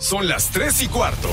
Son las 3 y cuarto.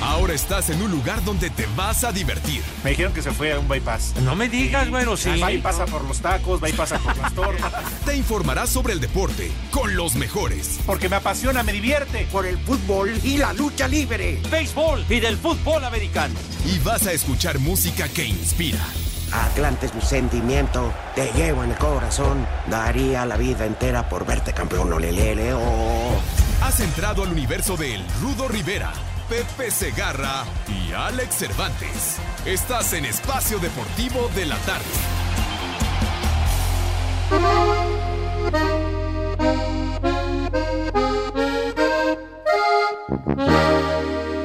Ahora estás en un lugar donde te vas a divertir. Me dijeron que se fue a un bypass. No me digas, bueno, sí. Y pasa por los tacos, pasa por las tortas. Te informarás sobre el deporte con los mejores. Porque me apasiona, me divierte. Por el fútbol y la lucha libre. Béisbol y del fútbol americano. Y vas a escuchar música que inspira. Atlante es mi sentimiento, te llevo en el corazón. Daría la vida entera por verte campeón, olelele, oh. Has entrado al universo de El Rudo Rivera, Pepe Segarra y Alex Cervantes. Estás en Espacio Deportivo de la Tarde.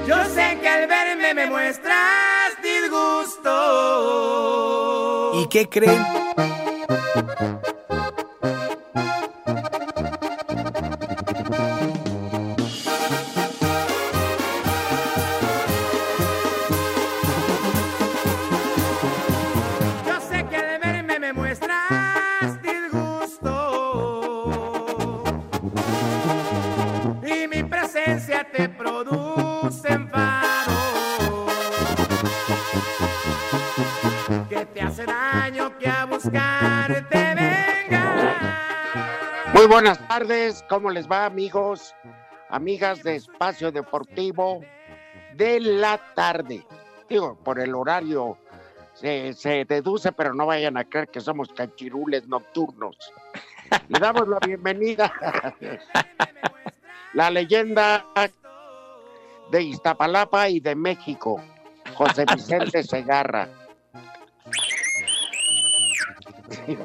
Yo sé que al verme me muestras disgusto. ¿Y qué creen? Buenas tardes, ¿cómo les va amigos, amigas de Espacio Deportivo de la tarde? Digo, por el horario se, deduce, pero no vayan a creer que somos cachirules nocturnos. Le damos la bienvenida la leyenda de Iztapalapa y de México, José Vicente Segarra.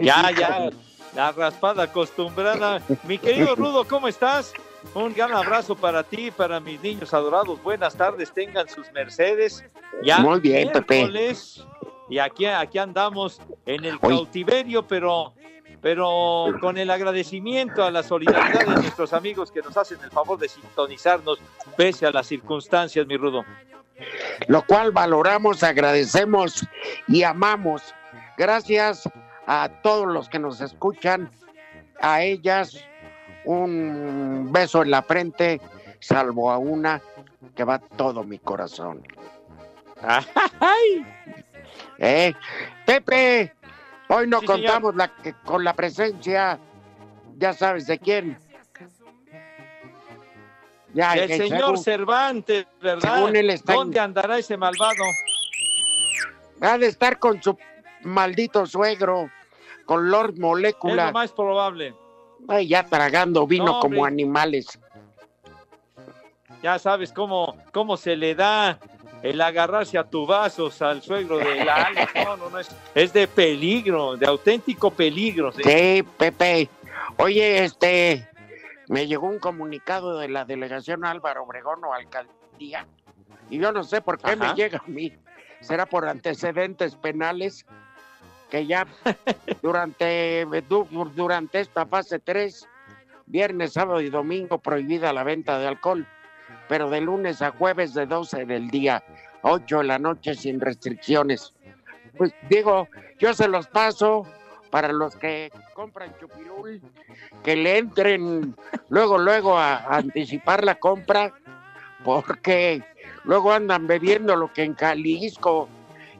Ya, ya. La raspada acostumbrada. Mi querido Rudo, ¿cómo estás? Un gran abrazo para ti, para mis niños adorados. Buenas tardes, tengan sus mercedes. Ya Muy bien, Pepe. Y aquí, aquí andamos en el cautiverio, pero, pero con el agradecimiento a la solidaridad de nuestros amigos que nos hacen el favor de sintonizarnos pese a las circunstancias, mi Rudo. lo cual valoramos, agradecemos y amamos. Gracias a todos los que nos escuchan, a ellas un beso en la frente, salvo a una que va todo mi corazón. ¡Ay! ¿Eh? Pepe, hoy no Sí, contamos la, con la presencia, ya sabes de quién. Ya, El señor según- Cervantes, ¿verdad? según él está en- ¿Dónde andará ese malvado? ha de estar con su maldito suegro, con Lord Es Molécula. lo más probable. Ay, ya tragando vino No, como animales. Ya sabes cómo, cómo se le da el agarrarse a tubazos al suegro de la Alex. No, no, no, es, es de peligro, de auténtico peligro. ¿sí? Sí, Pepe. Oye, este, me llegó un comunicado de la delegación Álvaro Obregón o alcaldía. Y yo no sé por qué me llega a mí. ¿Será por antecedentes penales? Que ya durante, du- durante esta fase 3, viernes, sábado y domingo, prohibida la venta de alcohol. Pero de lunes a jueves de 12 del día, 8 de la noche sin restricciones. Pues digo, yo se los paso para los que compran chupirul, que le entren luego, luego a, a anticipar la compra, porque luego andan bebiendo lo que en Jalisco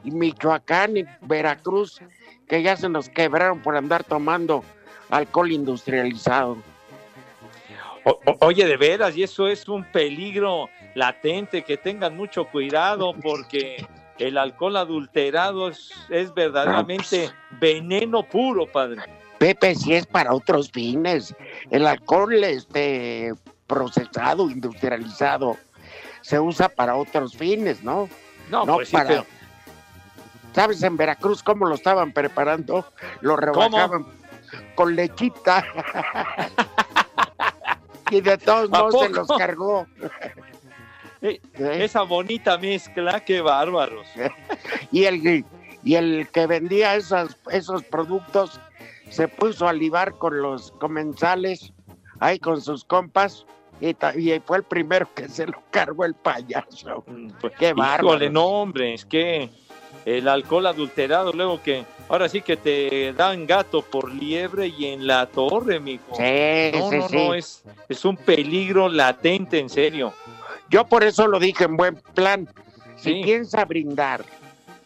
y Michoacán y Veracruz, que ya se nos quebraron por andar tomando alcohol industrializado. O- oye, de veras, y eso es un peligro latente, que tengan mucho cuidado porque el alcohol adulterado es, es verdaderamente veneno puro, padre. Pepe, si es para otros fines, el alcohol este procesado, industrializado, se usa para otros fines, ¿no? No, No pues sí, para- pero- ¿Sabes en Veracruz cómo lo estaban preparando? Lo rebajaban con lechita. Y de todos ¿A modos se los cargó. Eh. Esa bonita mezcla, qué bárbaros. Y el, y el que vendía esas, esos productos se puso a libar con los comensales, ahí con sus compas, y, y fue el primero que se lo cargó el payaso. Qué bárbaro. Híjole, no, hombre, es que el alcohol adulterado, luego que ahora sí que te dan gato por liebre y en la torre, mijo. Sí, no, sí, no, sí. no, es, es un peligro latente, en serio. Yo por eso lo dije en buen plan. Si piensa brindar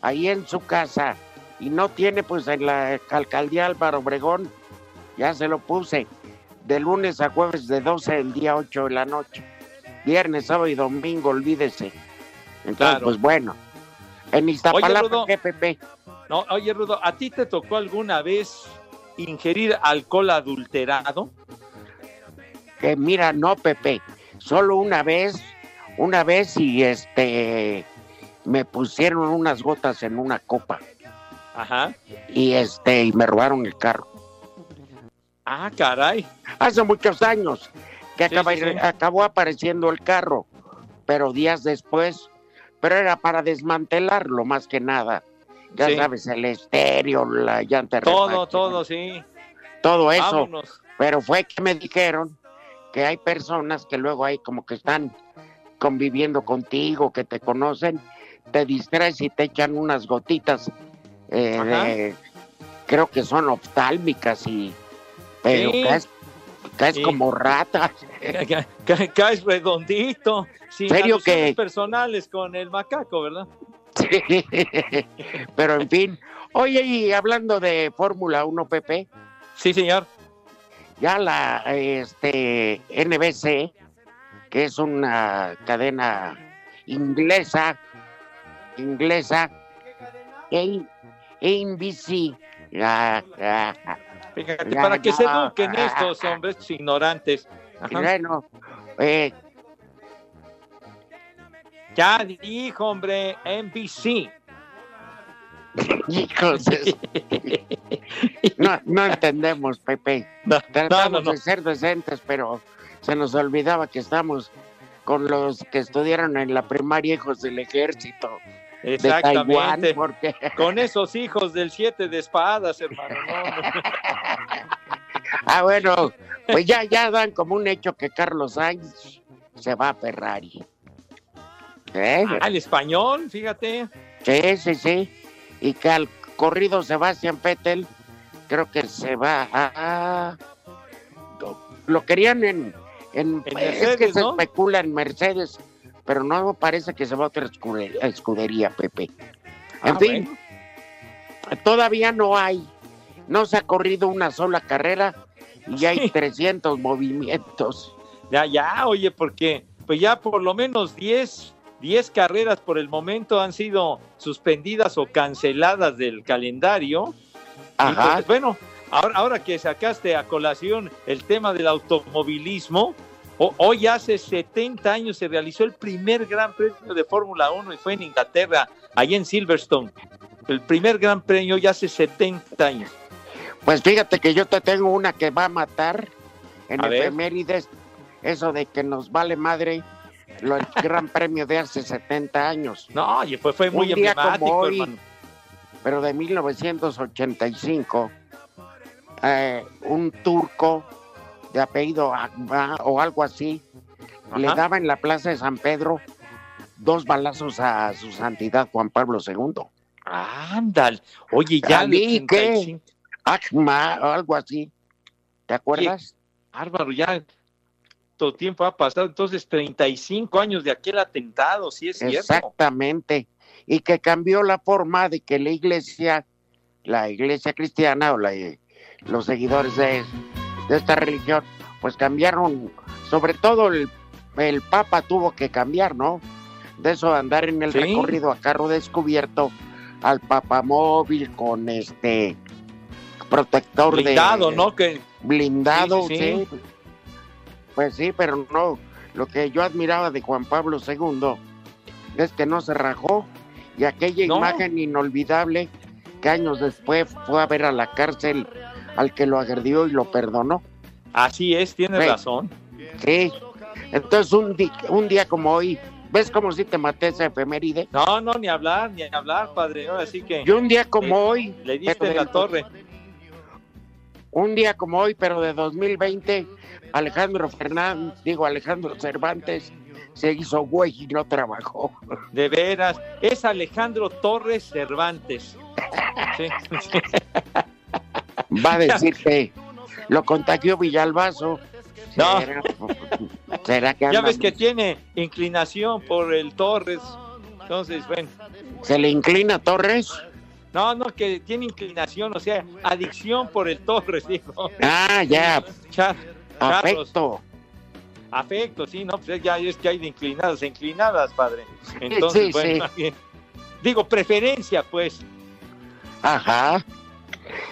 ahí en su casa y no tiene, pues en la alcaldía Álvaro Obregón, ya se lo puse. De lunes a jueves de 12 del día 8 de la noche. Viernes, sábado y domingo, olvídese. Entonces, Claro. pues bueno. En Iztapalapa, Rudo. ¿qué, Pepe? No, oye, Rudo, ¿a ti te tocó alguna vez ingerir alcohol adulterado? Que mira, no, Pepe. Solo una vez, una vez y este me pusieron unas gotas en una copa Ajá. y este y me robaron el carro. Ah, caray. Hace muchos años que Sí, acaba- sí, sí. acabó apareciendo el carro, pero días después, pero era para desmantelarlo más que nada. Ya Sí. sabes, el estéreo, la llanta de Todo, refacción, todo, sí. todo eso. Vámonos. Pero fue que me dijeron que hay personas que luego hay como que están conviviendo contigo, que te conocen, te distraes y te echan unas gotitas eh, de- creo que son oftálmicas y pero Sí. caes, caes Sí. como rata. Ca- ca- ca- Caes redondito. Sin ¿Serio que- personales con el macaco, ¿verdad? Sí. Pero en fin. Oye, y hablando de Fórmula 1, Pepe, Sí, señor. ya la este NBC, que es una cadena inglesa, inglesa, E- NBC. ah, ah, ah, Fíjate, Ya, para que se ya. eduquen estos hombres ignorantes. Bueno, eh, Ya dijo, hombre, NBC. hijos, no, no entendemos, Pepe. No, Tratamos no, de ser decentes, pero se nos olvidaba que estamos con los que estudiaron en la primaria hijos del ejército de Taiwán, Exactamente. porque Con esos hijos del siete de espadas, hermano. no, no. ah bueno, pues ya ya dan como un hecho que Carlos Sainz se va a Ferrari. ¿Eh? Ah, el español, fíjate. Sí, sí, sí. Y que al corrido Sebastián Vettel creo que se va a lo querían en, en, En es que Mercedes, se ¿no? especula en Mercedes, pero no parece que se va a otra escudería, escudería Pepe. En Ah, fin, bueno. todavía no hay, no se ha corrido una sola carrera y hay Sí. 300 movimientos. Ya, ya, oye, porque pues ya por lo menos 10, 10 carreras por el momento han sido suspendidas o canceladas del calendario. Ajá. pues, bueno, ahora, ahora que sacaste a colación el tema del automovilismo, ho- hoy hace 70 años se realizó el primer Gran Premio de Fórmula 1 y fue en Inglaterra, allá en Silverstone. El primer Gran Premio ya hace 70 años. Pues fíjate que yo te tengo una que va a matar en A ver. efemérides, eso de que nos vale madre lo, el gran premio de hace 70 años, No, y fue, fue muy Un día como hoy, hermano. pero de 1985, eh, un turco de apellido Akba o algo así, le daba en la plaza de San Pedro dos balazos a su santidad Juan Pablo II. Ándale. Oye, ya. el ¿A mí qué? 85. Akma o algo así. ¿Te acuerdas? Álvaro, ya todo tiempo ha pasado, entonces 35 años de aquel atentado, sí es cierto. Exactamente. Y que cambió la forma de que la iglesia, la iglesia cristiana o la- los seguidores de, de esta religión, pues cambiaron, sobre todo el, el Papa tuvo que cambiar, ¿no? De eso de andar en el Sí. recorrido a carro descubierto al papamóvil con este protector Blindado, de ¿no? Que blindado, Sí, sí, sí, sí. Pues sí, pero no. Lo que yo admiraba de Juan Pablo II es que no se rajó y aquella No. imagen inolvidable que años después fue a ver a la cárcel al que lo agredió y lo perdonó. así es, tienes Sí. razón. Sí. Entonces, un, di- un día como hoy, ¿ves cómo si te maté esa efeméride? No, no, ni hablar, ni hablar, padre. Ahora sí que Y un día como hoy, le diste en la torre. Un día como hoy, pero de 2020, Alejandro Fernández, digo Alejandro Cervantes, se hizo güey y no trabajó. De veras, es Alejandro Torres Cervantes. Sí. Va a decir que lo contagió Villalbazo. No. ¿Será, será que Ya ves que tiene inclinación por el Torres. Entonces, bueno. se le inclina Torres? No, no, que tiene inclinación, o sea, adicción por el Torres, digo. Ah, ya, Char- afecto. Afecto, sí, no, pues ya es que hay de inclinadas, inclinadas, padre. Entonces, sí, bueno, digo, preferencia, pues. Ajá.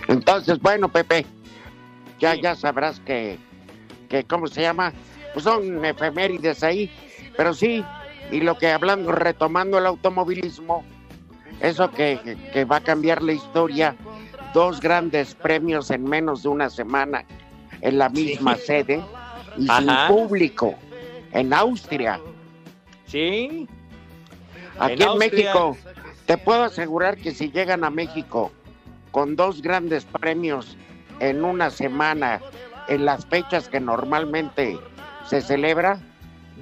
Entonces, bueno, Pepe, ya, Sí. ya sabrás que, que, ¿cómo se llama? Pues son efemérides ahí, pero sí, y lo que hablando, retomando el automovilismo, eso que, que- va a cambiar la historia, dos grandes premios en menos de una semana en la misma sede y Ajá. sin público en Austria. Sí, Aquí En en. México, te puedo asegurar que si llegan a México con dos grandes premios en una semana, en las fechas que normalmente se celebra,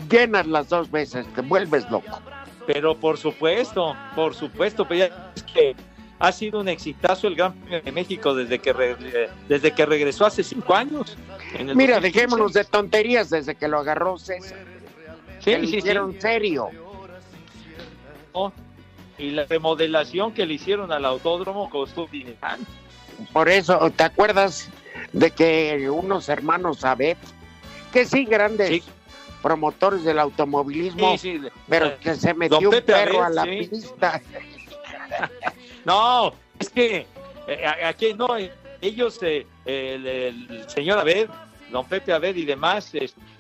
llenas las dos veces, te vuelves loco. Pero por supuesto, por supuesto, pero ya es que ha sido un exitazo el Gran Premio de México desde que re- desde que regresó hace cinco años. Mira, 2015. dejémonos de tonterías desde que lo agarró César. Sí, que hicieron serio. Y la remodelación que le hicieron al autódromo costó dinero. Por eso, ¿te acuerdas de que unos hermanos Abed, que sí, grandes Sí. Promotores del automovilismo, Sí, sí. pero que se metió un perro a la sí. pista? No, es que eh, aquí no, eh, ellos, eh, el, el señor Abed, don Pepe Abed y demás,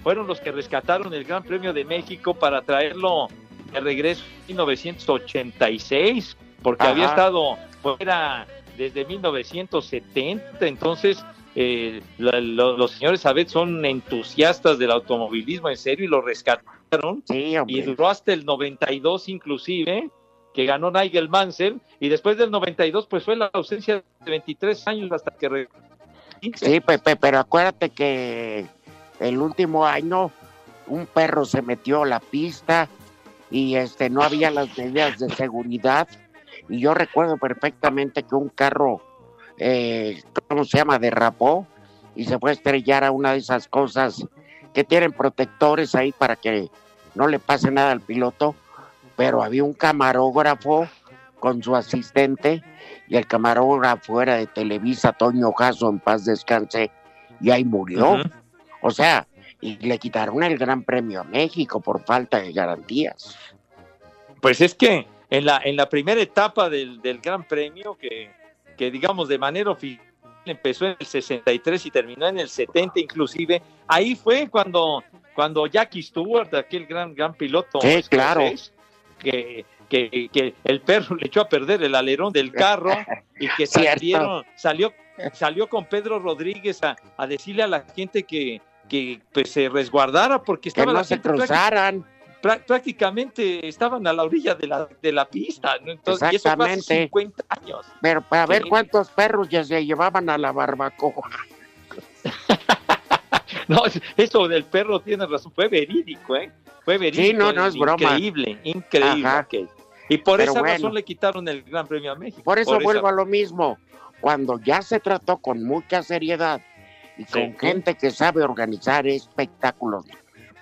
fueron los que rescataron el Gran Premio de México para traerlo de regreso en 1986, porque Ajá. había estado fuera desde 1970, entonces eh, la- lo- los señores Abed son entusiastas del automovilismo en serio y lo rescataron. Sí, y duró hasta el 92 inclusive, que ganó Nigel Mansell, y después del 92 pues fue la ausencia de 23 años hasta que... Sí, Pepe, pero acuérdate que el último año un perro se metió a la pista y este no había las medidas de seguridad. Y yo recuerdo perfectamente que un carro, eh, ¿cómo se llama? Derrapó y se fue a estrellar a una de esas cosas que tienen protectores ahí para que no le pase nada al piloto. Pero había un camarógrafo con su asistente y el camarógrafo era de Televisa, Toño Jasso, en paz descanse, y ahí murió. O sea, y le quitaron el Gran Premio a México por falta de garantías. Pues es que en la, en la primera etapa del, del Gran Premio, que, que digamos de manera oficial empezó en el 63 y terminó en el 70 inclusive, ahí fue cuando, cuando Jackie Stewart, aquel gran, gran piloto, Sí, claro. que, que, que el perro le echó a perder el alerón del carro y que salieron, salió, salió con Pedro Rodríguez a, a decirle a la gente que, que pues, se resguardara porque Que estaba no la se cruzaran. Prá- prácticamente estaban a la orilla de la, de la pista, ¿no? Entonces, y eso fue hace Exactamente. 50 años. Pero para ver cuántos perros ya se llevaban a la barbacoa. No, eso del perro tiene razón, fue verídico, ¿eh? Fue verídico. Sí, no, no es broma. Increíble, increíble. Ajá. ok. Y por Pero esa bueno. razón le quitaron el Gran Premio a México. Por eso vuelvo a lo mismo. Cuando ya se trató con mucha seriedad y con Sí. gente que sabe organizar espectáculos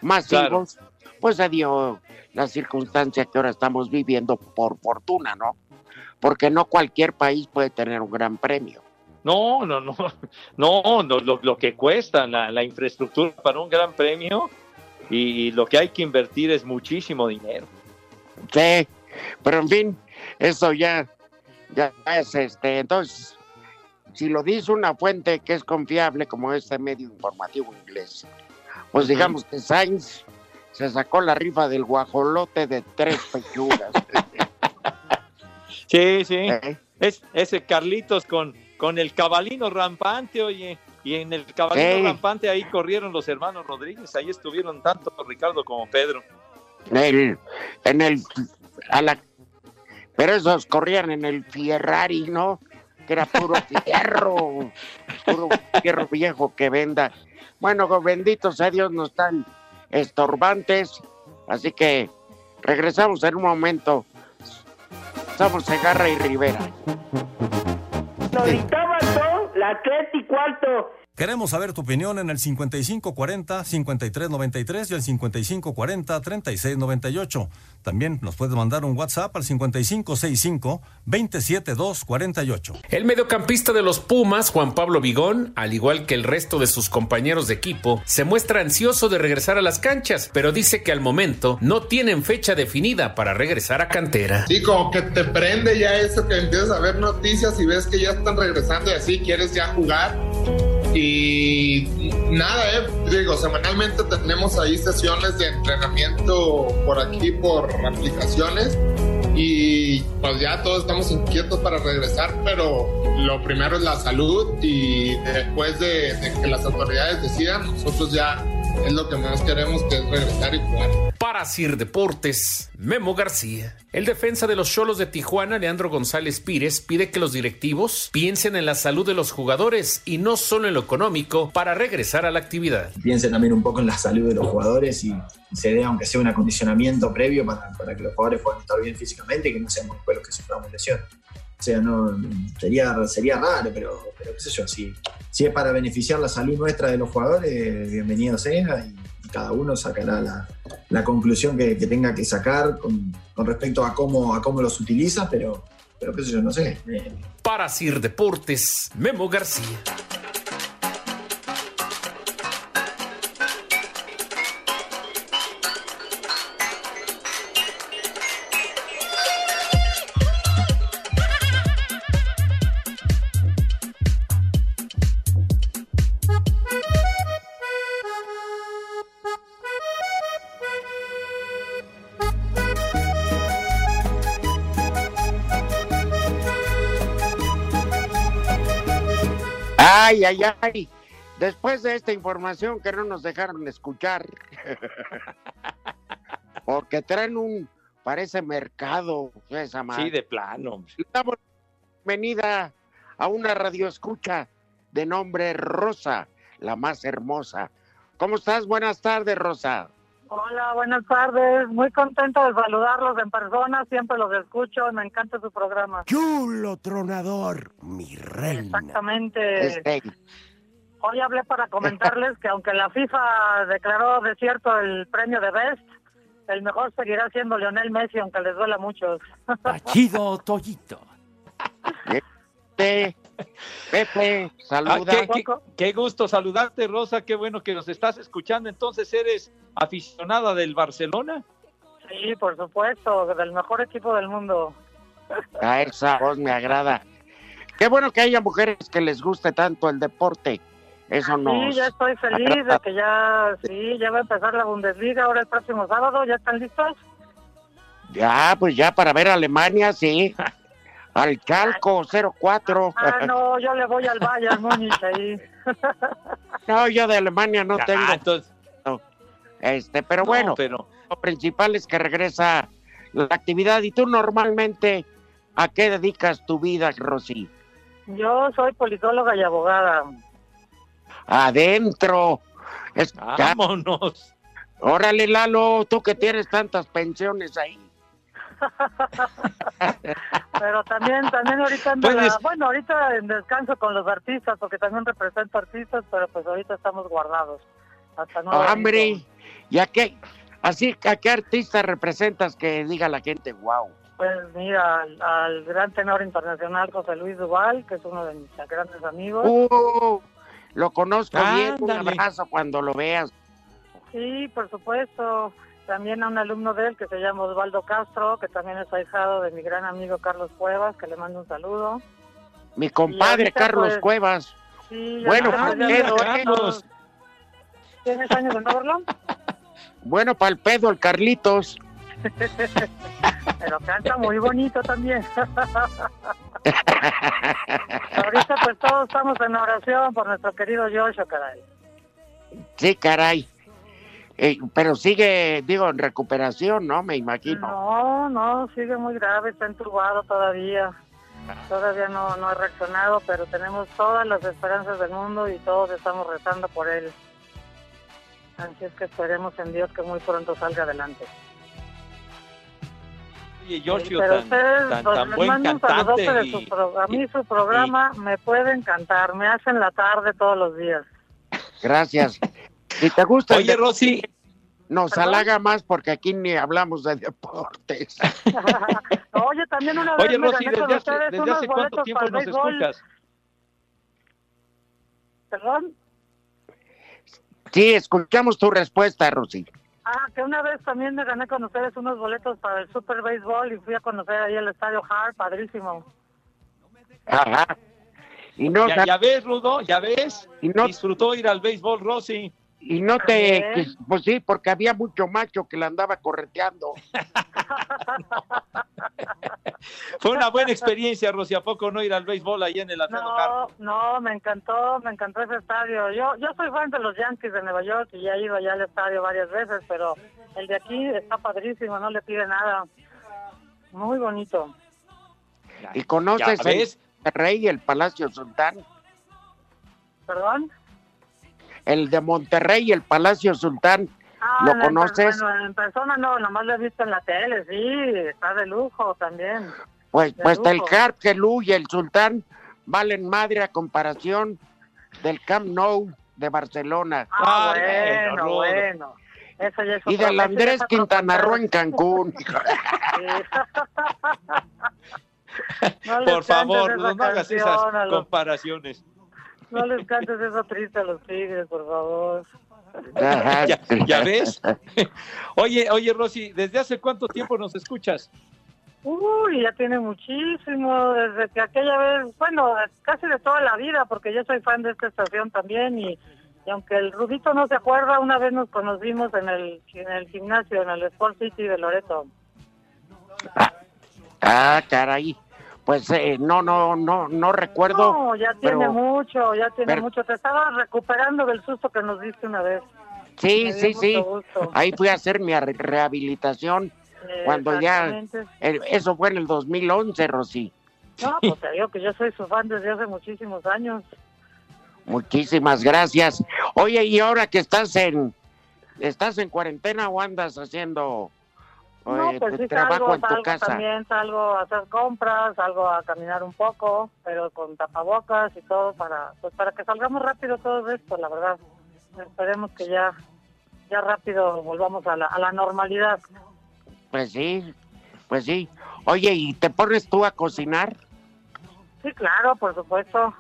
masivos, pues se dio la circunstancia que ahora estamos viviendo por fortuna, ¿no? Porque no cualquier país puede tener un gran premio. No, no, no, no, no, lo, lo que cuesta la, la infraestructura para un gran premio y lo que hay que invertir es muchísimo dinero. Sí, pero en fin, eso ya, ya es este. Entonces, si lo dice una fuente que es confiable como este medio informativo inglés, pues digamos que Sainz se sacó la rifa del guajolote de tres pechugas. Sí, sí. ¿eh? Es ese Carlitos con, con el cabalino rampante, oye. Y en el caballito Ey. rampante ahí corrieron los hermanos Rodríguez, ahí estuvieron tanto Ricardo como Pedro. En el, en el, a la, pero esos corrían en el Ferrari, ¿no? Que era puro fierro, puro fierro viejo que venda. Bueno, benditos a Dios, no están estorbantes, así que regresamos en un momento. Somos Segarra y Rivera. la tres y cuarto. Queremos saber tu opinión en el 5540-5393 y el 5540-3698. También nos puedes mandar un WhatsApp al 5565-27248. El mediocampista de los Pumas, Juan Pablo Vigón, al igual que el resto de sus compañeros de equipo, se muestra ansioso de regresar a las canchas, pero dice que al momento no tienen fecha definida para regresar a cantera. Sí, como que te prende ya eso que empiezas a ver noticias y ves que ya están regresando y así quieres ya jugar. Y nada, eh, digo, semanalmente tenemos ahí sesiones de entrenamiento por aquí, por aplicaciones. Y pues ya todos estamos inquietos para regresar, pero lo primero es la salud y después de, de que las autoridades decidan, nosotros ya es lo que más queremos, que es regresar y jugar. Para Sir Deportes, Memo García. El defensa de los Cholos de Tijuana, Leandro González Pírez, pide que los directivos piensen en la salud de los jugadores y no solo en lo económico para regresar a la actividad. piense también un poco en la salud de los jugadores y se dé, aunque sea un acondicionamiento previo para, para que los jugadores puedan estar bien físicamente y que no seamos los que suframos lesión. O sea, no, sería, sería raro, pero, pero qué sé yo, si, si es para beneficiar la salud nuestra de los jugadores, bienvenido sea y cada uno sacará la, la conclusión que, tenga que sacar con, con respecto a cómo, a cómo los utiliza, pero, pero qué sé yo, no sé. Eh, Para Sir Deportes, Memo García. Ay, ay, ay. Después de esta información que no nos dejaron escuchar, porque traen un, parece mercado, esa madre. Sí, de plano. Damos bienvenida a una radio escucha de nombre Rosa, la más hermosa. ¿Cómo estás? Buenas tardes, Rosa. Hola, buenas tardes. Muy contento de saludarlos en persona. Siempre los escucho. Me encanta su programa. Chulo tronador, mi reina. Exactamente. Este, Hoy hablé para comentarles que aunque la FIFA declaró desierto el premio de Best, el mejor seguirá siendo Lionel Messi, aunque les duela mucho. Chido, Toyito. Pepe, Pepe, Ah, saluda. qué, qué- qué gusto saludarte, Rosa. Qué bueno que nos estás escuchando. Entonces, ¿eres aficionada del Barcelona? Sí, por supuesto, del mejor equipo del mundo. A esa voz me agrada. Qué bueno que haya mujeres que les guste tanto el deporte. Eso nos Sí, ya estoy feliz agrada. de que ya, sí, ya va a empezar la Bundesliga ahora el próximo sábado. ¿Ya están listos? Ya, pues ya para ver Alemania, sí. Al Calco 04. Ah, no, yo le voy al Bayern Múnich ahí. No, yo de Alemania no Ah, tengo. entonces- No. Este, pero No, bueno, pero lo principal es que regresa la actividad. ¿Y tú normalmente a qué dedicas tu vida, Rosy? Yo soy politóloga y abogada. Adentro. Vámonos. Órale, Lalo, tú que tienes tantas pensiones ahí. Pero también, también ahorita ando la- bueno, ahorita en descanso con los artistas, porque también represento artistas, pero pues ahorita estamos guardados. Hasta nuevo Hombre, aviso. ¿y a qué? Así, ¿a qué artista representas que diga la gente, wow? Pues mira, al, al gran tenor internacional José Luis Duval, que es uno de mis grandes amigos. Uh, lo conozco bien, un abrazo cuando lo veas. Sí, por supuesto. También a un alumno de él que se llama Osvaldo Castro, que también es ahijado de mi gran amigo Carlos Cuevas, que le mando un saludo. Mi compadre ahorita, Carlos pues, Cuevas. Sí, Bueno, sabes, pa'l ya pedo, sabes, ¿eh? Carlos. ¿Tienes años de no? Bueno, para el pedo, el Carlitos. Pero canta muy bonito también. Ahorita pues todos estamos en oración por nuestro querido Joshua, caray. Sí, caray. Eh, pero sigue, digo, en recuperación, ¿no? Me imagino. No, no, sigue muy grave, está entubado todavía. Todavía no, no ha reaccionado, pero tenemos todas las esperanzas del mundo y todos estamos rezando por él. Así es que esperemos en Dios que muy pronto salga adelante. Oye, Sí, Yoshio, pero tan, ustedes, tan, pues, tan les buen mando un saludote cantante. de su pro- a mí su programa me puede encantar, me hacen la tarde todos los días. Gracias. Si te gusta. Oye, Rosy. Nos ¿Perdón? halaga más porque aquí ni hablamos de deportes. Oye, también una vez Oye, me Rosy, gané con ¿desde hace, ustedes desde unos hace cuánto boletos tiempo para el nos béisbol. escuchas? ¿Perdón? Sí, escuchamos tu respuesta, Rosy. Ah, que una vez también me gané con ustedes unos boletos para el Super Béisbol y fui a conocer ahí el Estadio Hart, padrísimo. Ajá. Y no, Ya, ya ves, Rudo, ya ves. Y no- Disfrutó ir al béisbol, Rosy. Y no te... Pues sí, porque había mucho macho que la andaba correteando. Fue una buena experiencia, Rosy. ¿A poco no ir al béisbol ahí en el Alfredo? No, no, me encantó, me encantó ese estadio. Yo yo soy fan de los Yankees de Nueva York y ya he ido allá al estadio varias veces, pero el de aquí está padrísimo, no le pide nada. Muy bonito. Y conoces el ves. Monterrey, el Palacio Sultán. ¿Perdón? El de Monterrey, el Palacio Sultán. Ah, ¿Lo per- conoces? bueno, en persona no, nomás lo he visto en la tele, sí, está de lujo también. Pues, de pues el lujo. Hart, Gelú y el Sultán valen madre a comparación del Camp Nou de Barcelona. Ah, Ay, bueno, bueno. Eso ya es Y del Andrés Quintana Roo en. Cancún. No Por favor, no hagas esas comparaciones. No les cantes eso triste a los tigres, por favor. Ajá. Ya, ya ves. Oye, oye, Rosy, ¿desde hace cuánto tiempo nos escuchas? Uy, ya tiene muchísimo, desde que aquella vez, bueno, casi de toda la vida, porque yo soy fan de esta estación también y, y aunque el Rudito no se acuerda, una vez nos conocimos en el, en el gimnasio, en el Sport City de Loreto. Ah, caray. Pues eh, no, no, no, no recuerdo. No, ya tiene pero- mucho, ya tiene pero- mucho. Te estaba recuperando del susto que nos diste una vez. Sí, Me sí, sí. gusto. Ahí fui a hacer mi re- rehabilitación Eh, cuando ya... eh, Eso fue en el 2011, Rosy. No, pues te digo que yo soy su fan desde hace muchísimos años. Muchísimas gracias. Oye, y ahora que estás en... ¿Estás en cuarentena o andas haciendo No, eh, pues sí trabajo salgo, en tu salgo casa? también, salgo a hacer compras, salgo a caminar un poco, pero con tapabocas y todo para, pues para que salgamos rápido todo esto, la verdad. Esperemos que ya, ya rápido volvamos a la, a la normalidad. Pues sí, pues sí. Oye, ¿y te pones tú a cocinar? Sí, claro, por supuesto.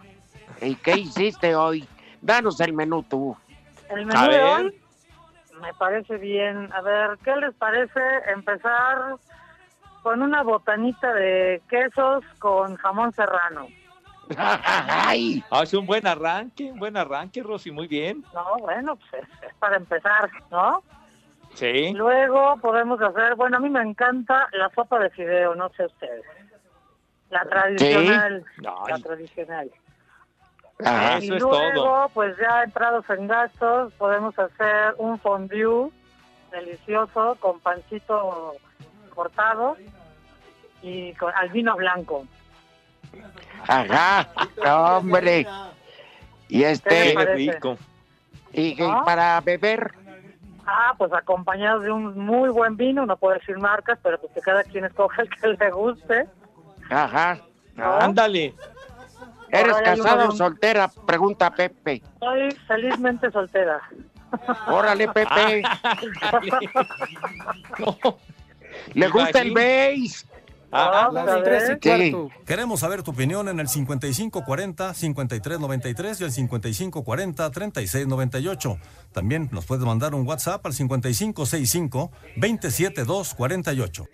¿Y qué hiciste hoy? Danos el menú tú. El menú A de ver. hoy me parece bien. A ver, ¿qué les parece empezar con una botanita de quesos con jamón serrano? ¡Ay! Hace un buen arranque, un buen arranque, Rosy, muy bien. No, bueno, pues es, es para empezar, ¿no? Sí. Luego podemos hacer, bueno, a mí me encanta la sopa de fideo, no sé ustedes. La tradicional, la tradicional. Ajá. y Eso es luego, todo. pues ya entrados en gastos, podemos hacer un fondue delicioso con pancito cortado y con al vino blanco. Ajá, hombre. Y ¿Qué este, parece? y, para beber, Ah, pues acompañados de un muy buen vino, no puedo decir marcas, pero pues que cada quien escoja el que le guste. ajá. Ándale. ¿Eres casada o soltera? Pregunta Pepe. Soy felizmente soltera. Órale, Pepe. ¿Le gusta el beis? Ah, Vamos a ver. Sí. Queremos saber tu opinión en el 5540-5393 y el 5540-3698. También nos puedes mandar un WhatsApp al 5565-27248.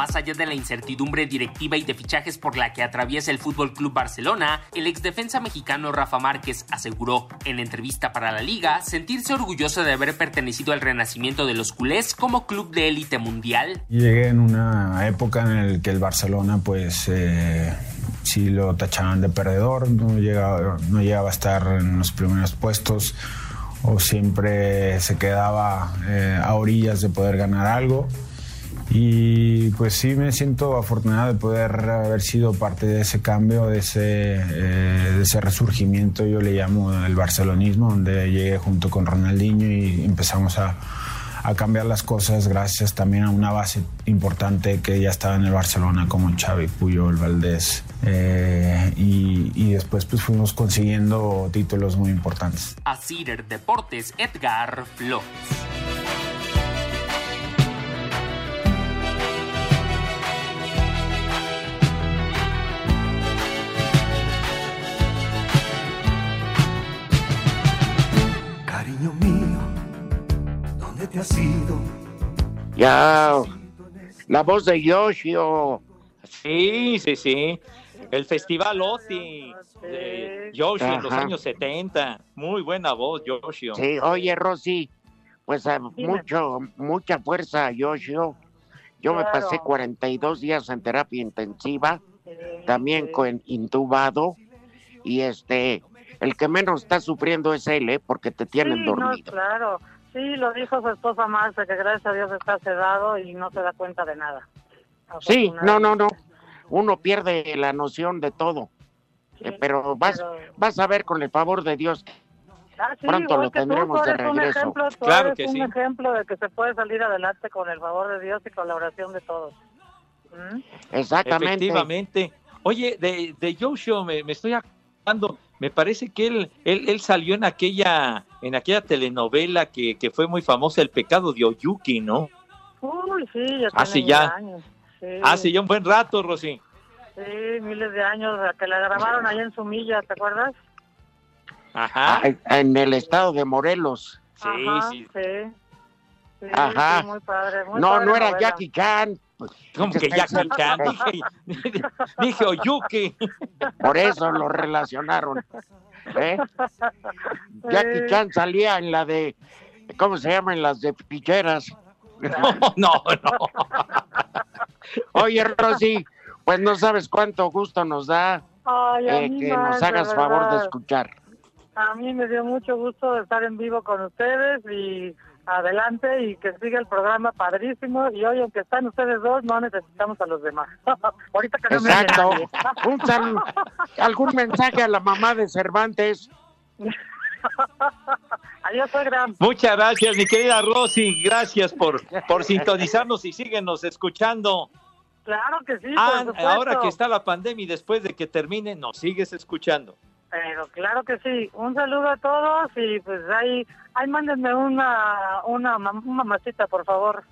Más allá de la incertidumbre directiva y de fichajes por la que atraviesa el Fútbol Club Barcelona, el exdefensa mexicano Rafa Márquez aseguró en entrevista para la liga sentirse orgulloso de haber pertenecido al renacimiento de los culés como club de élite mundial. Llegué en una época en la que el Barcelona pues eh, sí lo tachaban de perdedor, no llegaba, no llegaba a estar en los primeros puestos o siempre se quedaba eh, a orillas de poder ganar algo. Y pues sí me siento afortunado de poder haber sido parte de ese cambio, de ese, eh, de ese resurgimiento, yo le llamo el barcelonismo, donde llegué junto con Ronaldinho y empezamos a, a cambiar las cosas gracias también a una base importante que ya estaba en el Barcelona como Xavi, Puyol, Valdés eh, y, y, después pues fuimos consiguiendo títulos muy importantes. A Cider Deportes, Edgar Flores. Cariño mío, ¿dónde te has ido? Ya, la voz de Yoshio. Sí, sí, sí. El Festival OTI de Yoshio en los años 70. Muy buena voz, Yoshio. Sí, oye, Rosy, pues a mucho, mucha fuerza Yoshio. Yo me pasé 42 días en terapia intensiva, también con intubado, y este, el que menos está sufriendo es él, ¿eh? porque te tienen sí, no, dormido. claro. Sí, lo dijo su esposa Marta, que gracias a Dios está sedado y no se da cuenta de nada. Sí, no, no, no. Uno pierde la noción de todo. Eh, pero vas, vas a ver con el favor de Dios. Ah, sí, Pronto lo tú, tendremos tú de eres un regreso. ejemplo, tú Claro eres que un sí. ejemplo de que se puede salir adelante con el favor de Dios y con la oración de todos. ¿Mm? Exactamente. Efectivamente. Oye, de, de Yoshio me, me estoy acordando, me parece que él, él, él salió en aquella, en aquella telenovela que, que fue muy famosa, El pecado de Oyuki, ¿no? Uy, sí, ya Hace tiene ya- años. Sí, Hace ya un buen rato, Rosy. sí, miles de años, que la grabaron allá en Sumilla, ¿te acuerdas? Ajá. Ah, En el estado de Morelos. Ajá, sí. sí. Sí, Ajá. sí, muy padre, muy No, padre no era novela. Jackie Chan. ¿Cómo que Jackie Chan? Dije, dije Oyuki. Por eso lo relacionaron. ¿eh? Jackie Chan salía en la de, ¿cómo se llama? En las de ficheras. No, no, no. Oye, Rosy, pues no sabes cuánto gusto nos da Ay, eh, que más, nos hagas favor de escuchar. A mí me dio mucho gusto estar en vivo con ustedes y adelante y que siga el programa padrísimo. Y hoy, aunque están ustedes dos, no necesitamos a los demás. Ahorita que no me oye Exacto. nadie. Un sal- ¿Algún mensaje a la mamá de Cervantes? Adiós, suegra. Muchas gracias, mi querida Rosy. Gracias por, por sintonizarnos y síguenos escuchando. Claro que sí, Ah, por ahora que está la pandemia y después de que termine, nos sigues escuchando. Pero claro que sí. Un saludo a todos y pues ahí, ahí mándenme una, una, mam- una mamacita, por favor.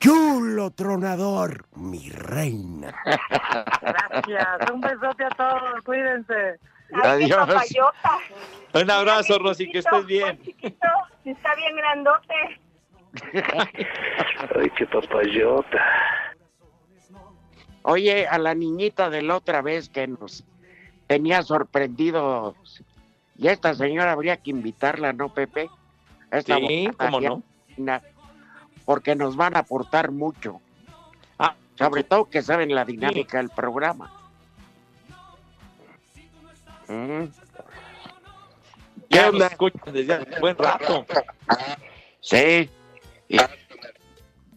Chulo tronador, mi reina. Gracias. Un besote a todos. Cuídense. Adiós. Un abrazo, Rosy, que estés bien. Está bien grandote. Ay, qué papayota. Oye, a la niñita de la otra vez que nos tenía sorprendidos. Y esta señora habría que invitarla, ¿no, Pepe? Esta Sí, cómo no. Porque nos van a aportar mucho. Ah, Sobre todo que saben la dinámica del programa. Mm. ¿Qué Ya nos onda? escuchan desde hace buen rato. Sí. Y-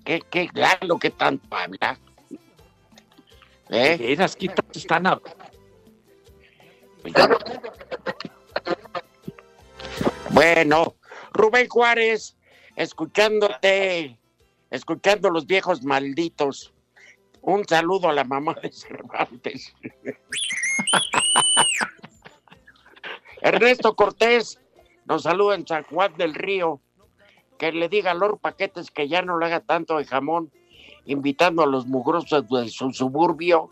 ¿Qué, qué, lo que tanto habla? ¿Eh? Esas que tanto Bueno, Rubén Juárez, escuchándote, escuchando los viejos malditos. Un saludo a la mamá de Cervantes. Ernesto Cortés nos saluda en San Juan del Río. Que le diga a Lord Paquetes que ya no le haga tanto de jamón, invitando a los mugrosos de su suburbio.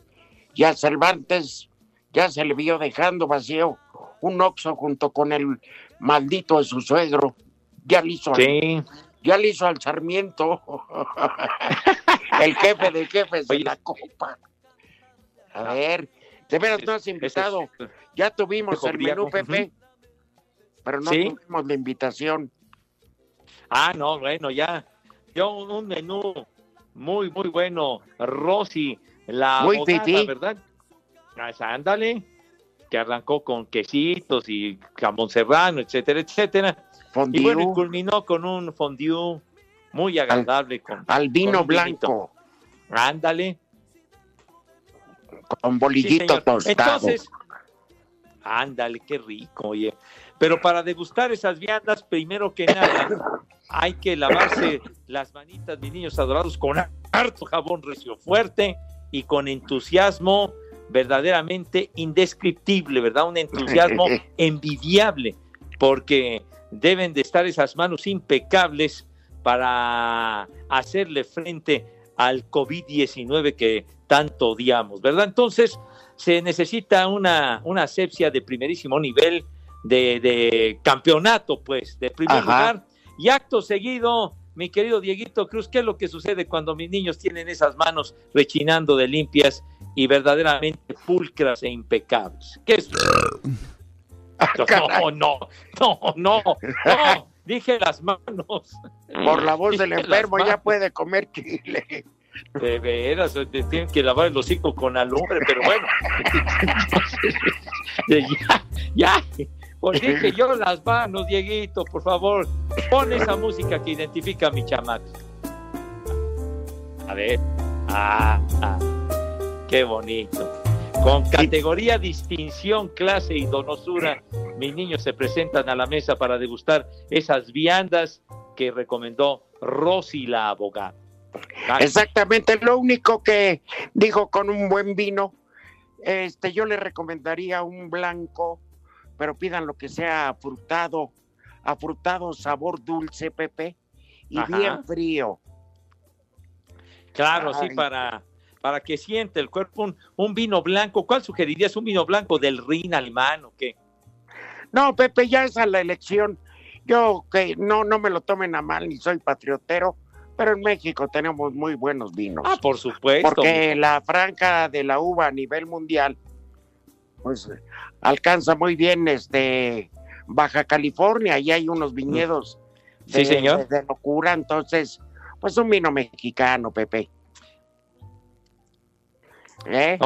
Y a Cervantes ya se le vio dejando vacío un oxo junto con el maldito de su suegro. Ya le hizo, al- Sí. ya le hizo al Sarmiento. El jefe de jefes de la copa. A ver, de veras no has invitado. Ya tuvimos el menú, Pepe, pero no ¿Sí? tuvimos la invitación. Ah, no, bueno, ya. Yo un, menú muy, muy bueno. Rosy, la Muy. ¿verdad? Ah, Ándale, que arrancó con quesitos y jamón serrano, etcétera, etcétera. Fondue. Y bueno, y culminó con un fondue muy agradable. con, Al vino con un vinito. blanco, Ándale. con Sí, bolillito señor. tostado. Entonces, ándale, qué rico, oye. Pero para degustar esas viandas, primero que nada, hay que lavarse las manitas, mis niños adorados, con harto jabón recio fuerte y con entusiasmo verdaderamente indescriptible, ¿verdad? Un entusiasmo envidiable, porque deben de estar esas manos impecables para hacerle frente al COVID-19 que tanto odiamos, ¿verdad? Entonces, se necesita una, una asepsia de primerísimo nivel, de, de campeonato, pues, de primer Ajá. lugar. Y acto seguido, mi querido Dieguito Cruz, ¿qué es lo que sucede cuando mis niños tienen esas manos rechinando de limpias y verdaderamente pulcras e impecables? ¿Qué es? No, no, no, no, no, dije las manos. Por la voz del Dije enfermo ya puede comer chile. De veras, te tienen que lavar el hocico con alumbre, pero bueno. ya, ya. Pues dije yo las manos, Dieguito, por favor. Pon esa música que identifica a mi chamaco. A ver. Ah, ah, qué bonito. Con categoría, distinción, clase y donosura, mis niños se presentan a la mesa para degustar esas viandas que recomendó Rosy la abogada. Exactamente, lo único que dijo con un buen vino, este, yo le recomendaría un blanco, pero pidan lo que sea afrutado, afrutado, sabor dulce, Pepe, y Ajá. bien frío. Claro, sí, para, para que siente el cuerpo un, un vino blanco. ¿Cuál sugerirías? ¿Un vino blanco del Rin alemán o qué? No, Pepe, ya es la elección. Yo que no, no me lo tomen a mal, ni soy patriotero, pero en México tenemos muy buenos vinos. Ah, por supuesto. Porque la franja de la uva a nivel mundial, pues alcanza muy bien este Baja California, y hay unos viñedos de, Sí, señor. de- de locura, entonces, pues un vino mexicano, Pepe. ¿Eh?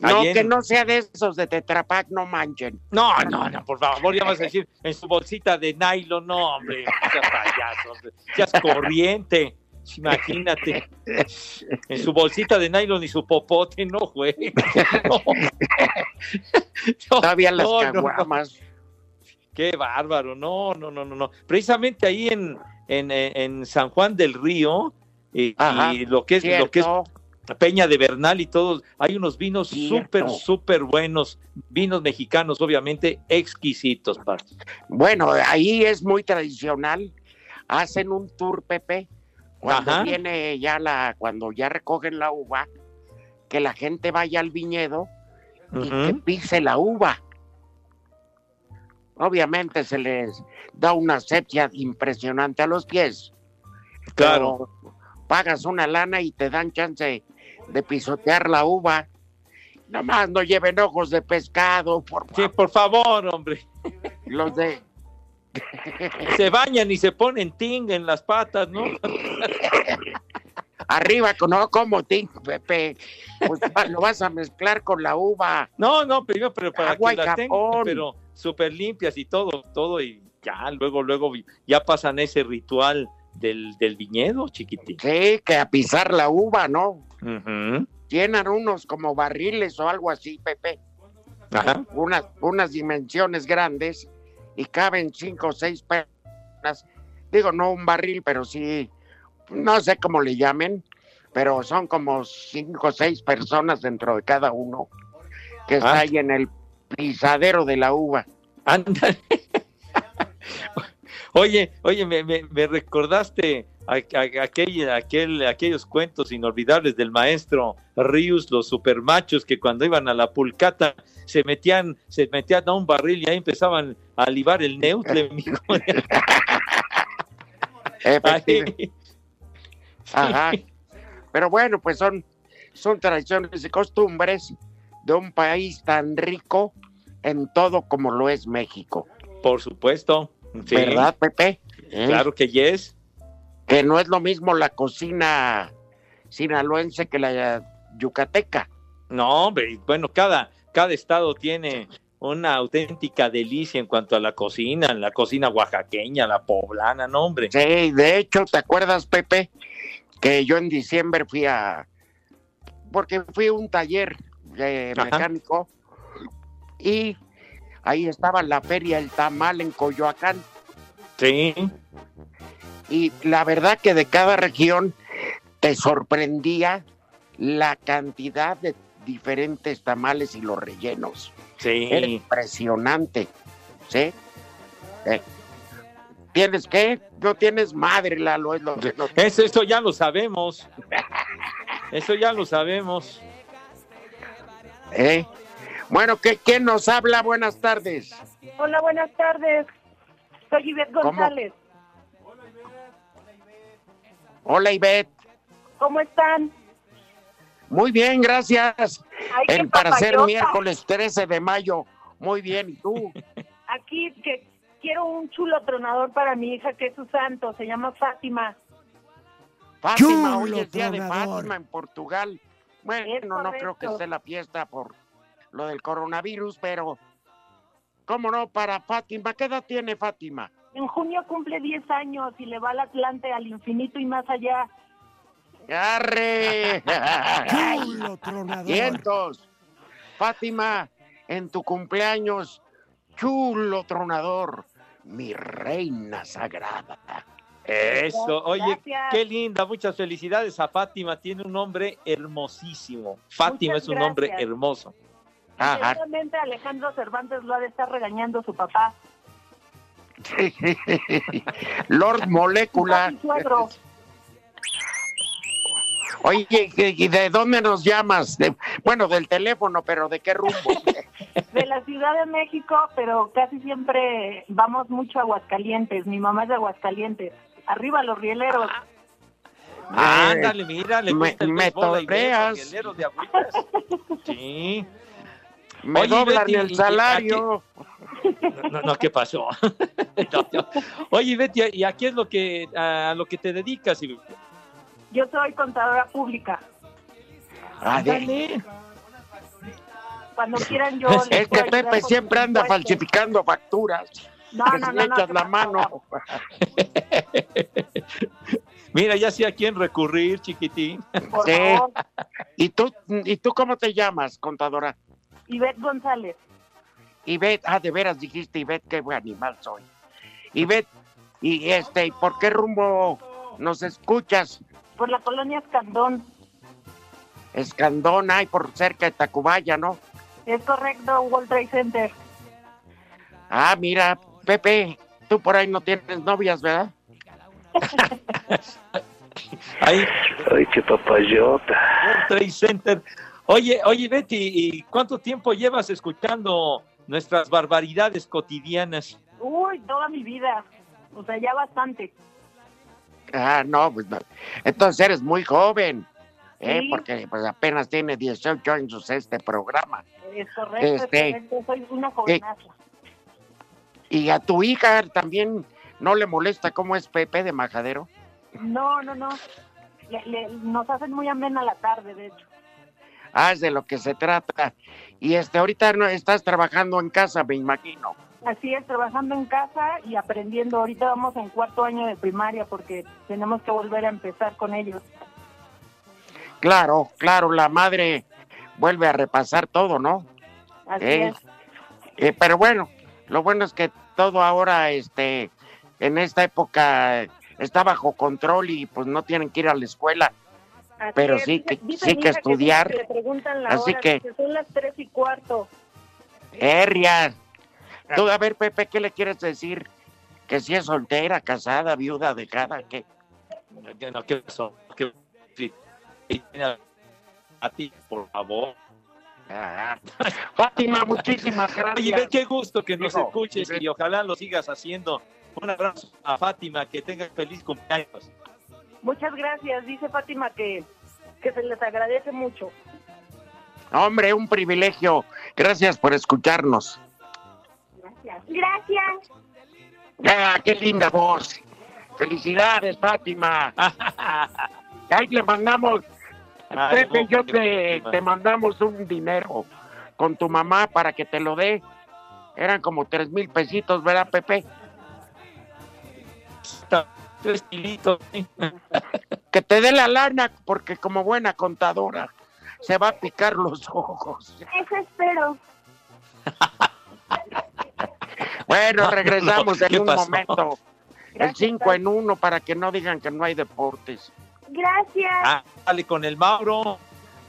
No, que no sea de esos de Tetrapac, no manchen. No, no, no, por favor, ya vas a decir en su bolsita de nylon, no, hombre, seas payaso, hombre, seas corriente, imagínate, en su bolsita de nylon y su popote, no, güey. No. No, Todavía las caguamas. Qué bárbaro, no, no, no, no, no. Precisamente ahí en, en, en San Juan del Río, y, Ajá, y lo que es, lo que es. Peña de Bernal y todo, hay unos vinos súper, súper buenos, vinos mexicanos, obviamente, exquisitos, parce. Bueno, ahí es muy tradicional. Hacen un tour, Pepe, cuando Ajá. viene ya la, cuando ya recogen la uva, que la gente vaya al viñedo y que pise la uva. Obviamente se les da una asepsia impresionante a los pies. Claro. pero pagas una lana y te dan chance de pisotear la uva. Nomás no lleven ojos de pescado, por Sí, por favor, hombre. los de Se bañan y se ponen ting en las patas, ¿no? arriba, no como ting, Pepe. Pues lo vas a mezclar con la uva. No, no, primero, pero para Agua que las tengan, pero súper limpias y todo, todo, y ya, luego, luego, ya pasan ese ritual del, del viñedo, chiquitín. Sí, que a pisar la uva, ¿no? Ujú. Tienen unos como barriles o algo así, Pepe. Ajá. Unas, unas dimensiones grandes y caben cinco o seis personas. Digo, no un barril, pero sí, no sé cómo le llamen, pero son como cinco o seis personas dentro de cada uno que está Ah. ahí en el pisadero de la uva. Ándale. Oye, oye, me, me- me recordaste aquel, aquel, aquellos cuentos inolvidables del maestro Rius, los supermachos que cuando iban a la pulcata se metían, se metían a un barril y ahí empezaban a libar el neutle. Ajá. Pero bueno, pues son, son tradiciones y costumbres de un país tan rico en todo como lo es México. Por supuesto. Sí. ¿Verdad, Pepe? ¿Eh? Claro que yes. Que no es lo mismo la cocina sinaloense que la yucateca. No, hombre, bueno, cada, cada estado tiene una auténtica delicia en cuanto a la cocina, la cocina oaxaqueña, la poblana, no, hombre. Sí, de hecho, ¿te acuerdas, Pepe? Que yo en diciembre fui a. Porque fui a un taller de Ajá. mecánico y ahí estaba la feria El Tamal en Coyoacán. Sí. Y la verdad que de cada región te sorprendía la cantidad de diferentes tamales y los rellenos. Sí. Era impresionante. ¿Sí? Eh, ¿Tienes qué? No tienes madre, Lalo. Es lo que no- Eso, eso ya lo sabemos. Eso ya lo sabemos. ¿Eh? Bueno, ¿qué, ¿quién nos habla? Buenas tardes. Hola, buenas tardes. Soy Ivette ¿Cómo? Hola, Ivette. ¿Cómo están? Muy bien, gracias. Ay, En- para ser miércoles 13 de mayo. Muy bien, ¿y tú? Aquí que quiero un chulo tronador para mi hija que es su santo, se llama Fátima. Fátima, Chulo hoy es día de. Fátima en Portugal. Bueno, no creo que esté la fiesta por lo del coronavirus, pero ¿cómo no? Para Fátima, ¿qué edad tiene Fátima? En junio cumple 10 años y le va al Atlante, al infinito y más allá. ¡Arre! Chulo tronador. Vientos. Fátima, en tu cumpleaños, chulo tronador, mi reina sagrada. Eso, oye, Gracias. qué linda, muchas felicidades a Fátima, tiene un nombre hermosísimo. Fátima Muchas es un nombre hermoso. Seguramente Alejandro Cervantes lo ha de estar regañando su papá. Lord Molécula. Oye, ¿y de dónde nos llamas? De- bueno, del teléfono, pero ¿de qué rumbo? De la Ciudad de México, pero casi siempre vamos mucho a Aguascalientes. Mi mamá es de Aguascalientes. Arriba los rieleros. Ándale, mira, le me- me de. Sí. Me Oye, doblan Betty, el y- y- No, no, ¿qué pasó? No, no. Oye, Betty, ¿y a qué es lo que, a lo que te dedicas? Yo soy contadora pública. Ándale. Cuando quieran yo... Es que Pepe siempre anda impuestos. falsificando facturas. No, no, no, le echas ¿qué la mano. Mira, ya sé a quién recurrir, chiquitín. Por Sí. favor. ¿Y tú, ¿Y tú cómo te llamas, contadora? Ivette González. Ivette, ah, de veras dijiste Ivette, qué buen animal soy. Ivette, y este, ¿y ¿por qué rumbo nos escuchas? Por la colonia Escandón. Escandón, hay por cerca de Tacubaya, ¿no? Es correcto, World Trade Center. Ah, mira, Pepe, tú por ahí no tienes novias, ¿verdad? Ahí, Ay, qué papayota. World Trade Center. Oye, oye, Betty, ¿y cuánto tiempo llevas escuchando nuestras barbaridades cotidianas? Uy, toda mi vida. O sea, ya bastante. Ah, no, pues no. Entonces eres muy joven, ¿eh? Sí. Porque pues apenas tiene 18 años este programa. Es correcto, es Este, correcto. Soy una jovenaza. Y a tu hija también no le molesta cómo es Pepe de Majadero. No, no, no. Le- le- nos hacen muy amena la tarde, de hecho. Ah, es de lo que se trata. Y este, ahorita no estás trabajando en casa, me imagino. Así es, trabajando en casa y aprendiendo. Ahorita vamos en cuarto año de primaria porque tenemos que volver a empezar con ellos. Claro, claro, la madre vuelve a repasar todo, ¿no? Así Eh, es. eh, pero bueno, lo bueno es que todo ahora, este, en esta época está bajo control y pues no tienen que ir a la escuela. Así pero es. sí que- dice sí que estudiar. sí, le preguntan la Así hora, que- son las tres y cuarto. Herria. Tú, a ver, Pepe, ¿qué le quieres decir? Que si es soltera, casada, viuda, dejada, ¿qué? No, ¿qué pasó? ¿Qué- sí. A, ti, por favor. Ah, Fátima, muchísimas gracias. Oye, ve qué gusto que nos Digo, escuches y ojalá lo sigas haciendo. Un abrazo a Fátima, que tenga feliz cumpleaños. Muchas gracias. Dice Fátima que, que se les agradece mucho. Hombre, un privilegio. Gracias por escucharnos. Gracias. Ah, qué linda voz. Felicidades, Fátima. Ahí le mandamos, Ay, Pepe, yo te, te mandamos un dinero con tu mamá para que te lo dé. Eran como tres mil pesitos, ¿verdad, Pepe? Tres kilitos. ¿sí? Que te dé la lana, porque como buena contadora se va a picar los ojos. Eso espero. Bueno, No, regresamos no, en ¿qué un pasó? momento. El 5 en 1 para que no digan que no hay deportes. Gracias. Ah, dale con el Mauro.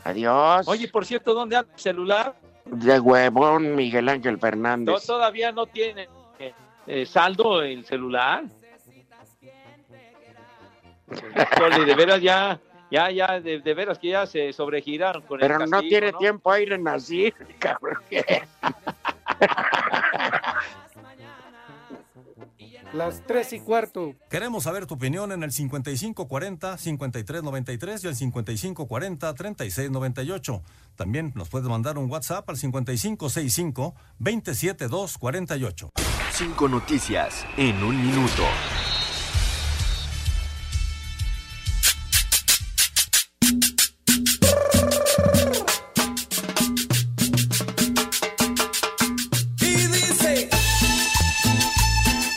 Adiós. Oye, por cierto, ¿dónde anda el celular? De huevón, Miguel Ángel No, Fernández. todavía no tiene eh, saldo el celular. Híjole, de veras ya, ya, ya, de, de veras que ya se sobregiraron con el Pero no tiene tiempo a ir en así, cabrón. Las tres y cuarto. Queremos saber tu opinión en el 5540-5393 y el 5540-3698. También nos puedes mandar un WhatsApp al 5565-27248. Cinco noticias en un minuto.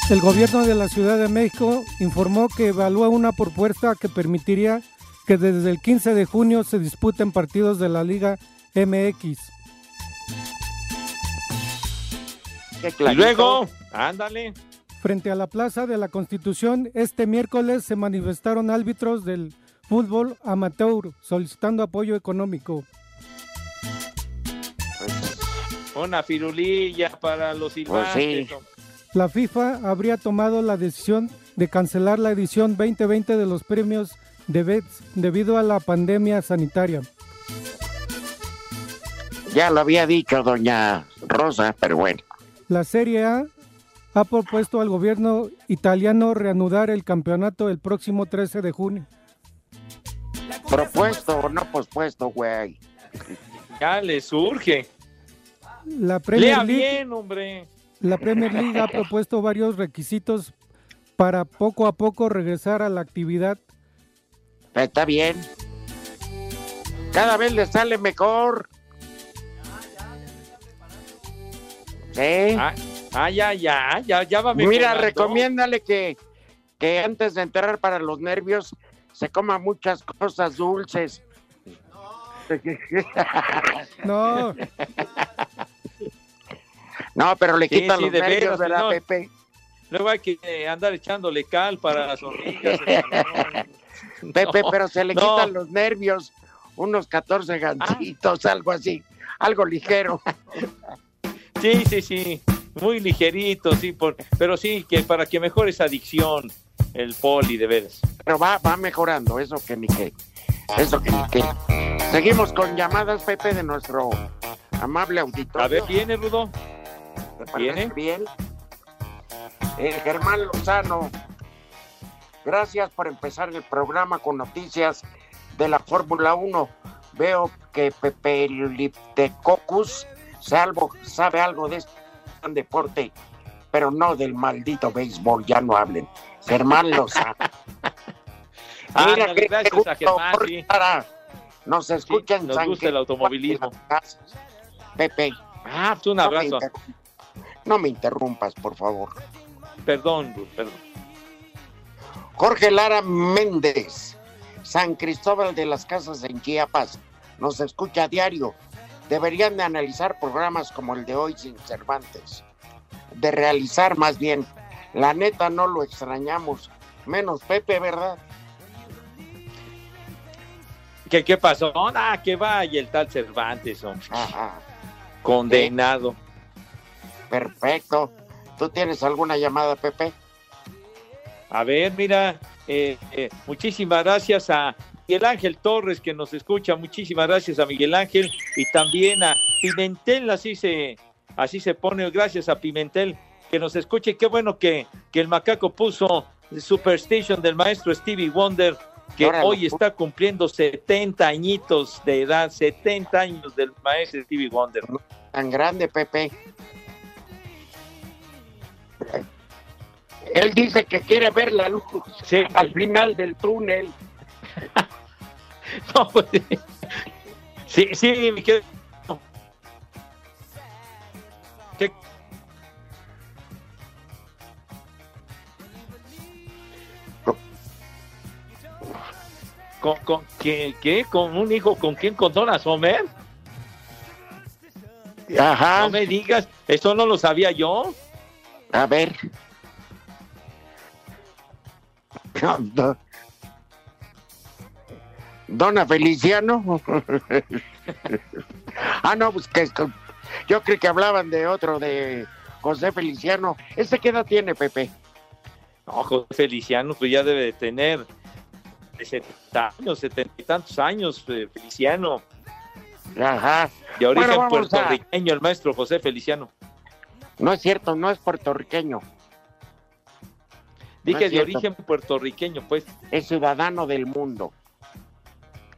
El gobierno de la Ciudad de México informó que evalúa una propuesta que permitiría que desde el 15 de junio se disputen partidos de la Liga MX. Y luego, ándale. Frente a la Plaza de la Constitución, este miércoles se manifestaron árbitros del fútbol amateur solicitando apoyo económico. Una firulilla para los silbantes. La FIFA habría tomado la decisión de cancelar la edición 2020 de los premios de BETS debido a la pandemia sanitaria. Ya lo había dicho doña Rosa, pero bueno. La Serie A ha propuesto al gobierno italiano reanudar el campeonato el próximo 13 de junio. Propuesto o no pospuesto, güey. Ya le surge. La Premier Lea League, bien, hombre. La Premier League ha propuesto varios requisitos para poco a poco regresar a la actividad. Está bien. Cada vez le sale mejor. Ah, ah, ya, ya, ya, ya va Mira, recomiéndale que, que antes de entrar para los nervios se coma muchas cosas dulces. No, No, pero le Sí, quitan sí, los de nervios, veras, ¿verdad, no. Pepe? Luego hay que eh, andar echándole cal para las hormigas. Pepe, No, pero se le no. quitan los nervios, unos 14 gancitos, algo así, algo ligero. Sí, sí, sí. Muy ligerito, sí, por, pero sí, que para que mejore esa adicción, el poli, de veras. Pero va, va mejorando, eso que ni qué. Eso que ni qué. Seguimos con llamadas, Pepe, de nuestro amable auditorio. A ver, ¿viene, Rudo? ¿Te parece ¿Viene? bien? Eh, Germán Lozano, gracias por empezar el programa con noticias de la Fórmula 1. Veo que Pepe Liptecocus salvo, sabe algo de este gran deporte, pero no del maldito béisbol, ya no hablen. Germán Lozano. Mira Ándale, gracias gusto, a Germán, sí. Nos escuchan nos San gusta el automovilismo. Pepe. Ah, pues un abrazo. No me interrumpas, por favor. Perdón, perdón. Jorge Lara Méndez, San Cristóbal de las Casas en Chiapas, nos escucha a diario. Deberían de analizar programas como el de hoy sin Cervantes. De realizar más bien. La neta no lo extrañamos. Menos Pepe, ¿verdad? ¿Qué, qué pasó? Ah, que vaya el tal Cervantes, hombre. Condenado. Perfecto. ¿Tú tienes alguna llamada, Pepe? A ver, mira, eh, eh, muchísimas gracias a Miguel Ángel Torres que nos escucha, muchísimas gracias a Miguel Ángel y también a Pimentel, así se, así se pone, gracias a Pimentel que nos escuche, qué bueno que, que el macaco puso Superstition del maestro Stevie Wonder que hoy está cumpliendo 70 añitos de edad, 70 años del maestro Stevie Wonder. Tan grande, Pepe. Él dice que quiere ver la luz al final del túnel. No, pues, sí, sí, mi querido. ¿Qué? ¿Con, con, ¿qué, qué? ¿Con un hijo con quién condonas, Homer? Ajá. No me digas, eso no lo sabía yo. A ver. Dona Feliciano. ah, no, pues que esto- yo creo que hablaban de otro, de José Feliciano. ¿Ese qué edad tiene, Pepe? No, José Feliciano, pues ya debe de tener de 70 años, 70 y tantos años, eh, Feliciano. Ajá. De origen Bueno, a- puertorriqueño, el maestro José Feliciano. No es cierto, no es puertorriqueño. Dije No de cierto. origen puertorriqueño, pues. Es ciudadano del mundo.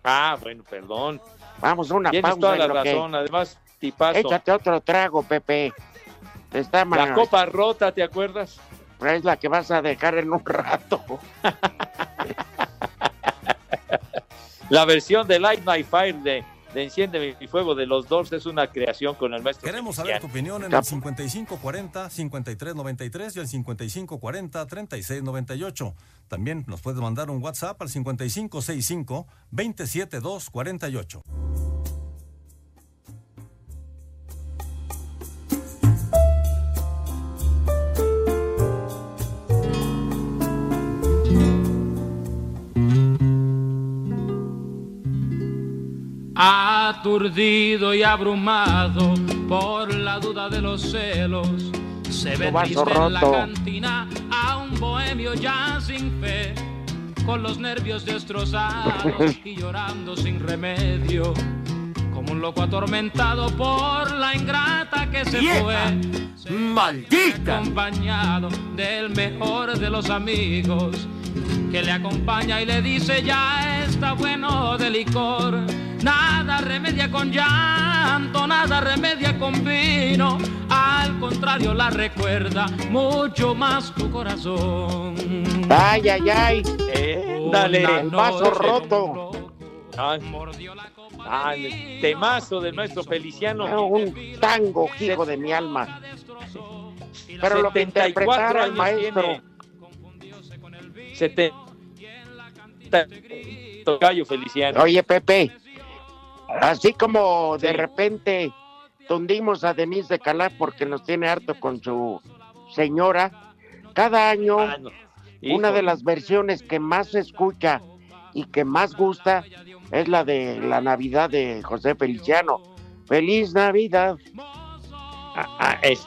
Ah, bueno, perdón. Vamos, una Tienes pausa. toda en la lo que- razón, además, tipazo. Échate otro trago, Pepe. Está La mal- copa rota, ¿te acuerdas? Es la que vas a dejar en un rato. La versión de Light My Fire de, de Enciende mi fuego de los Doors es una creación con el maestro. Queremos saber tu opinión en el 5540-5393 y el 5540-3698. También nos puedes mandar un WhatsApp al 5565-27248. Aturdido y abrumado por la duda de los celos, se ve triste en la roto. cantina a un bohemio ya sin fe, con los nervios destrozados y llorando sin remedio, como un loco atormentado por la ingrata que se ¡Vieja! fue. ¡Maldita! Acompañado del mejor de los amigos, que le acompaña y le dice ya está bueno de licor. Nada remedia con llanto, nada remedia con vino. Al contrario, la recuerda mucho más tu corazón. Ay, ay, ay. Dale. El vaso roto. Ay, ay, temazo del maestro Feliciano. Un tango, hijo de mi alma. Pero lo que 74 interpretara el maestro. tiene. 70. Tocayo Feliciano. Oye, Pepe, así como de repente tundimos a Denise de Calaf porque nos tiene harto con su señora, cada año una Hijo. de las versiones que más se escucha y que más gusta es la de la Navidad de José Feliciano. Feliz Navidad. Ah, ah, es-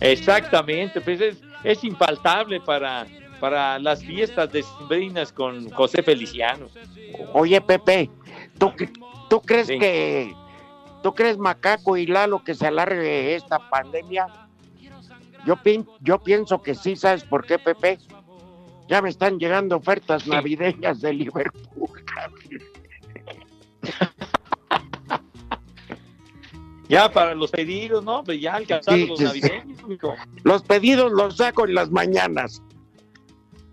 exactamente, pues es, es infaltable para, para las fiestas decembrinas con José Feliciano. Oye, Pepe, ¿tú, tú crees que tú crees Macaco y Lalo que se alargue esta pandemia? Yo, pin- yo pienso que sí, ¿sabes por qué, Pepe? Ya me están llegando ofertas navideñas de Liverpool. Ya para los pedidos, ¿no? Pues ya alcanzaron Sí, los navideños. Los pedidos los saco en las mañanas.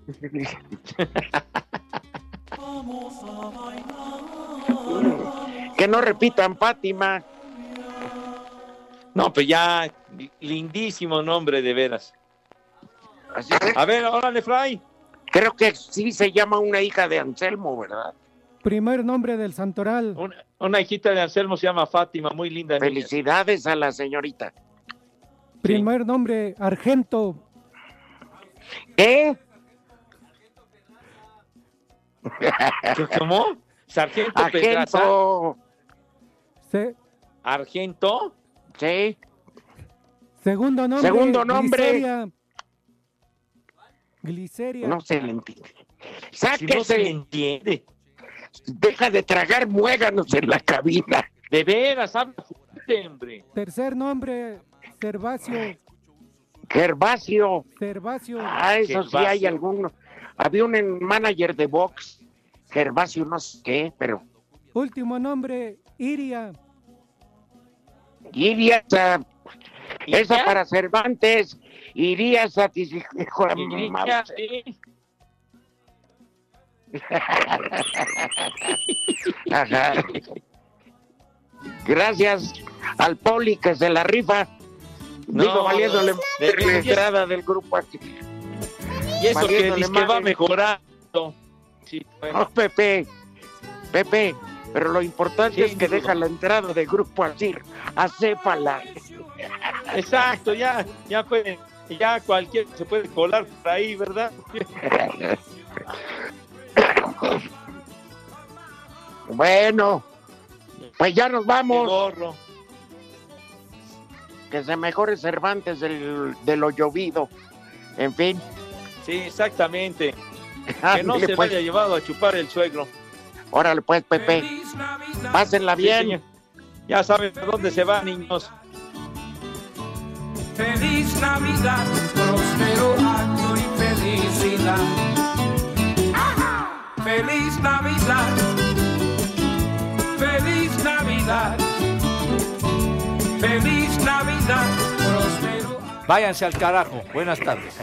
que no repitan, Fátima. No, pues ya, lindísimo nombre de veras. A ver, órale, Fray. Creo que sí se llama una hija de Anselmo, ¿verdad? Primer nombre del santoral. Una, una hijita de Anselmo se llama Fátima, muy linda. niña. Felicidades a la señorita. Primer nombre Argento. ¿Qué? ¿Cómo? Sargento Pedraza. Argento. Se- ¿Argento? Sí. segundo nombre. Segundo nombre. Gliceria. Gliceria. No se le entiende. Si no se le entiende. Deja de tragar muéganos en la cabina. De veras, habla hombre. Tercer nombre Cervacio. Gervasio. Cervacio. Ah, eso sí hay algunos. Había un manager de box Gervasio no sé qué, pero Último nombre, Iria. Iría esa, ¿Y esa para Cervantes iría satisfecho sí. Gracias al Poli que se la rifa. No, Digo, valiéndole de- la entrada del grupo aquí. Y eso que dice que va mejorando. Sí, bueno. No, Pepe, Pepe, pero lo importante Sí, es que deja la entrada de grupo así, acépala. Exacto, ya, ya puede, ya cualquier se puede colar por ahí, ¿verdad? Bueno, pues ya nos vamos. gorro. Que se mejore Cervantes del, de lo llovido. En fin. Sí, exactamente. Que no se pues. vaya llevado a chupar el suegro. Órale pues, Pepe. Pásenla bien. Ya saben a dónde se van, niños. Feliz Navidad, próspero año y felicidad. Feliz Navidad, feliz Navidad, feliz Navidad, próspero. Váyanse al carajo. Buenas tardes.